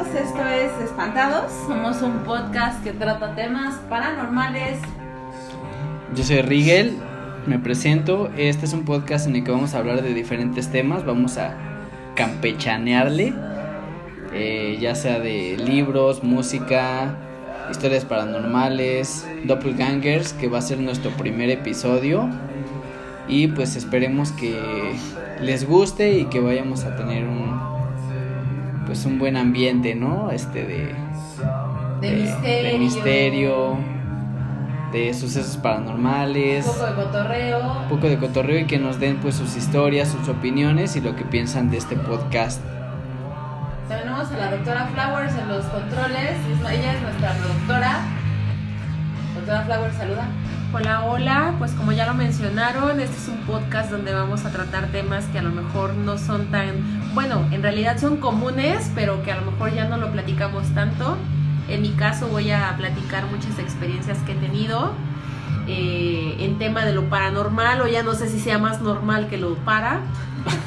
es Espantados. Somos un podcast que trata temas paranormales. Yo soy Rigel, me presento. Este es un podcast en el que vamos a hablar de diferentes temas. Vamos a campechanearle, eh, ya sea de libros, música, historias paranormales, doppelgangers, que va a ser nuestro primer episodio. Y pues esperemos que les guste y que vayamos a tener un pues un buen ambiente, ¿no? Este de de, misterio, de misterio, de sucesos paranormales, un poco de cotorreo, un poco de cotorreo y que nos den pues sus historias, sus opiniones y lo que piensan de este podcast. Tenemos a la doctora Flowers en los controles, ella es nuestra productora. Doctora Flowers, saluda. Hola, hola, pues como ya lo mencionaron, este es un podcast donde vamos a tratar temas que a lo mejor no son tan, bueno, en realidad son comunes, pero que a lo mejor ya no lo platicamos tanto. En mi caso voy a platicar muchas experiencias que he tenido eh, en tema de lo paranormal, o ya no sé si sea más normal que lo para.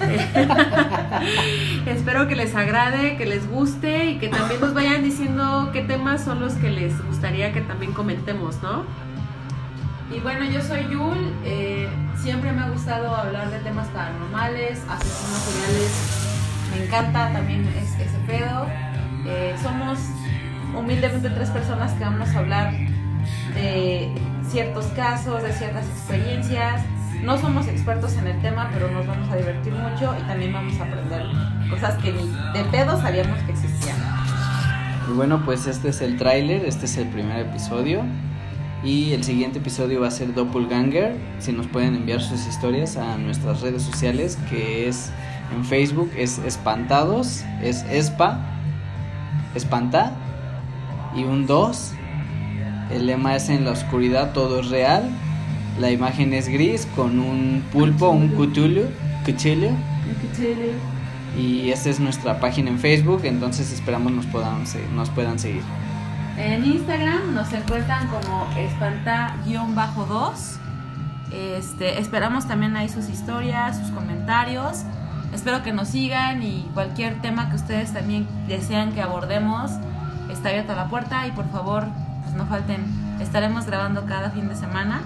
Espero que les agrade, que les guste y que también nos vayan diciendo qué temas son los que les gustaría que también comentemos, ¿no? Y bueno, yo soy Yul, eh, siempre me ha gustado hablar de temas paranormales, asesinos seriales, me encanta también ese pedo. Eh, somos humildemente tres personas que vamos a hablar de ciertos casos, de ciertas experiencias. No somos expertos en el tema, pero nos vamos a divertir mucho y también vamos a aprender cosas que ni de pedo sabíamos que existían. Y bueno, pues este es el tráiler, este es el primer episodio. Y el siguiente episodio va a ser Doppelganger. Si nos pueden enviar sus historias a nuestras redes sociales, que es en Facebook, es Espantados, es Espa, Espanta, y un 2. El lema es en la oscuridad todo es real. La imagen es gris con un pulpo, un Cthulhu, Cthulhu. Y esta es nuestra página en Facebook, entonces esperamos nos puedan, nos puedan seguir. En Instagram nos encuentran como espanta-2. Este, esperamos también ahí sus historias, sus comentarios. Espero que nos sigan y cualquier tema que ustedes también desean que abordemos, está abierta la puerta y por favor, pues no falten. Estaremos grabando cada fin de semana,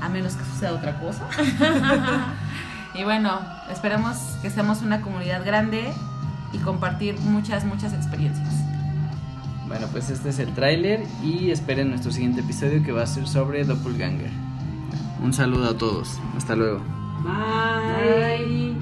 a menos que suceda otra cosa. y bueno, esperemos que seamos una comunidad grande y compartir muchas, muchas experiencias. Bueno, pues este es el tráiler y esperen nuestro siguiente episodio que va a ser sobre Doppelganger. Un saludo a todos. Hasta luego. Bye.